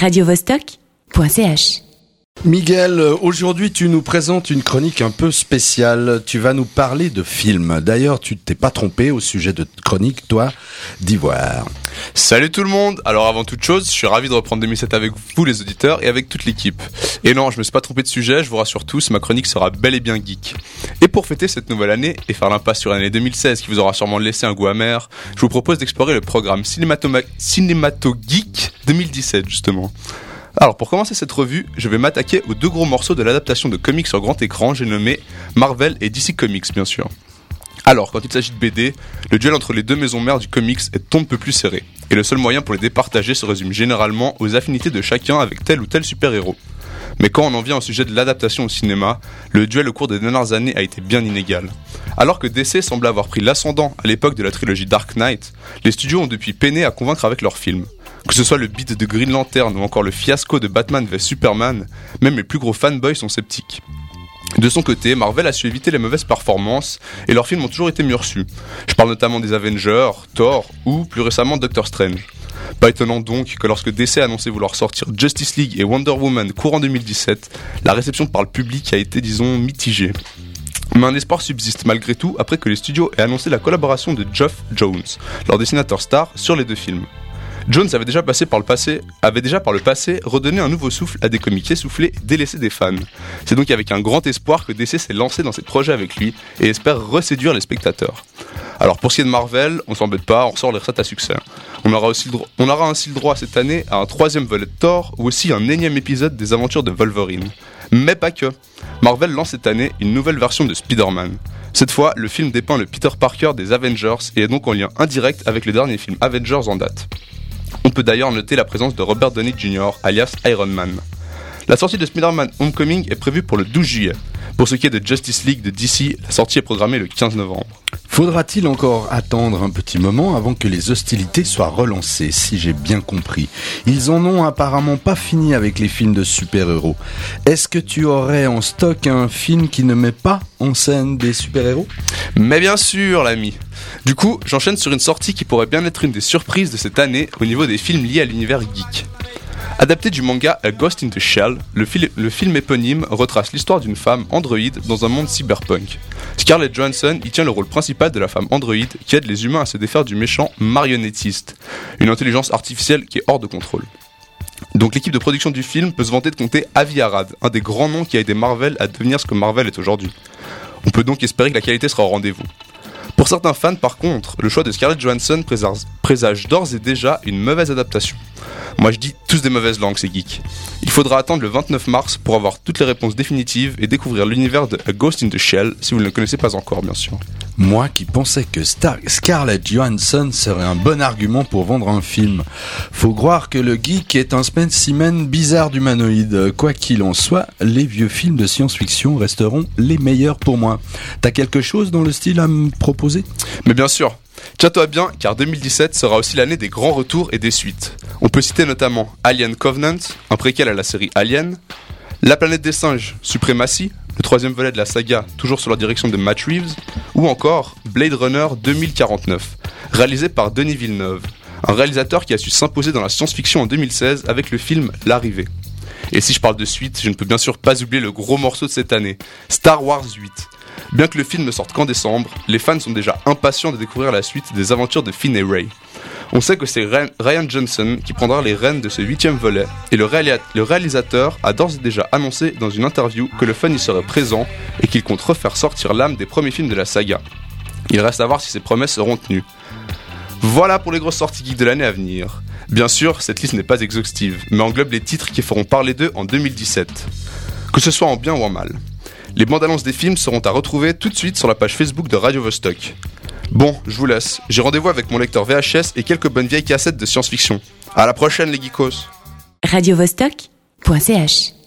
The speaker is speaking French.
radiovostok.ch Miguel, aujourd'hui tu nous présentes une chronique un peu spéciale. Tu vas nous parler de films. D'ailleurs, tu t'es pas trompé au sujet de chronique, toi, d'Ivoire. Salut tout le monde Alors avant toute chose, je suis ravi de reprendre 2007 avec vous les auditeurs et avec toute l'équipe. Et non, je me suis pas trompé de sujet, je vous rassure tous, ma chronique sera bel et bien geek. Et pour fêter cette nouvelle année et faire l'impasse sur l'année 2016 qui vous aura sûrement laissé un goût amer, je vous propose d'explorer le programme Cinémato, Cinémato Geek 2017 justement. Alors pour commencer cette revue, je vais m'attaquer aux deux gros morceaux de l'adaptation de comics sur grand écran, j'ai nommé Marvel et DC Comics bien sûr. Alors, quand il s'agit de BD, le duel entre les deux maisons mères du comics est un peu plus serré, et le seul moyen pour les départager se résume généralement aux affinités de chacun avec tel ou tel super-héros. Mais quand on en vient au sujet de l'adaptation au cinéma, le duel au cours des dernières années a été bien inégal. Alors que DC semble avoir pris l'ascendant à l'époque de la trilogie Dark Knight, les studios ont depuis peiné à convaincre avec leurs films. Que ce soit le beat de Green Lantern ou encore le fiasco de Batman vs Superman, même les plus gros fanboys sont sceptiques. De son côté, Marvel a su éviter les mauvaises performances et leurs films ont toujours été mieux reçus. Je parle notamment des Avengers, Thor ou plus récemment Doctor Strange. Pas étonnant donc que lorsque DC a annoncé vouloir sortir Justice League et Wonder Woman courant 2017, la réception par le public a été disons mitigée. Mais un espoir subsiste malgré tout après que les studios aient annoncé la collaboration de Geoff Jones, leur dessinateur star, sur les deux films. Jones avait déjà passé par le passé, avait déjà par le passé redonné un nouveau souffle à des comics essoufflés délaissés des fans. C'est donc avec un grand espoir que DC s'est lancé dans ses projets avec lui et espère reséduire les spectateurs. Alors pour ce qui est de Marvel, on s'embête pas, on ressort les recettes à succès. On aura, on aura ainsi le droit cette année à un troisième volet de Thor ou aussi un énième épisode des aventures de Wolverine. Mais pas que. Marvel lance cette année une nouvelle version de Spider-Man. Cette fois, le film dépeint le Peter Parker des Avengers et est donc en lien indirect avec le dernier film Avengers en date. On peut d'ailleurs noter la présence de Robert Downey Jr., alias Iron Man. La sortie de Spider-Man Homecoming est prévue pour le 12 juillet. Pour ce qui est de Justice League de DC, la sortie est programmée le 15 novembre. Faudra-t-il encore attendre un petit moment avant que les hostilités soient relancées, si j'ai bien compris? Ils en ont apparemment pas fini avec les films de super-héros. Est-ce que tu aurais en stock un film qui ne met pas en scène des super-héros? Mais bien sûr, l'ami Du coup, j'enchaîne sur une sortie qui pourrait bien être une des surprises de cette année au niveau des films liés à l'univers geek. Adapté du manga A Ghost in the Shell, le, film éponyme retrace l'histoire d'une femme androïde dans un monde cyberpunk. Scarlett Johansson y tient le rôle principal de la femme androïde qui aide les humains à se défaire du méchant marionnettiste, une intelligence artificielle qui est hors de contrôle. Donc l'équipe de production du film peut se vanter de compter Avi Arad, un des grands noms qui a aidé Marvel à devenir ce que Marvel est aujourd'hui. On peut donc espérer que la qualité sera au rendez-vous. Pour certains fans, par contre, le choix de Scarlett Johansson présage d'ores et déjà une mauvaise adaptation. Moi je dis tous des mauvaises langues, c'est geek. Il faudra attendre le 29 mars pour avoir toutes les réponses définitives et découvrir l'univers de A Ghost in the Shell, si vous ne le connaissez pas encore, bien sûr. Moi qui pensais que Star Scarlett Johansson serait un bon argument pour vendre un film. Faut croire que le geek est un spécimen bizarre d'humanoïde. Quoi qu'il en soit, les vieux films de science-fiction resteront les meilleurs pour moi. T'as quelque chose dans le style à me proposer? Mais bien sûr, Tiens-toi bien, car 2017 sera aussi l'année des grands retours et des suites. On peut citer notamment Alien Covenant, un préquel à la série Alien, La planète des singes, Supremacy, le troisième volet de la saga, toujours sous la direction de Matt Reeves, ou encore Blade Runner 2049, réalisé par Denis Villeneuve, un réalisateur qui a su s'imposer dans la science-fiction en 2016 avec le film L'arrivée. Et si je parle de suite, je ne peux bien sûr pas oublier le gros morceau de cette année, Star Wars 8. Bien que le film ne sorte qu'en décembre, les fans sont déjà impatients de découvrir la suite des aventures de Finn et Ray. On sait que c'est Ryan Johnson qui prendra les rênes de ce huitième volet, et le, réalisateur a d'ores et déjà annoncé dans une interview que le fan y serait présent et qu'il compte refaire sortir l'âme des premiers films de la saga. Il reste à voir si ces promesses seront tenues. Voilà pour les grosses sorties geeks de l'année à venir. Bien sûr, cette liste n'est pas exhaustive, mais englobe les titres qui feront parler d'eux en 2017. Que ce soit en bien ou en mal. Les bandes annonces des films seront à retrouver tout de suite sur la page Facebook de Radio Vostok. Bon, je vous laisse. J'ai rendez-vous avec mon lecteur VHS et quelques bonnes vieilles cassettes de science-fiction. À la prochaine les geekos. radiovostok.ch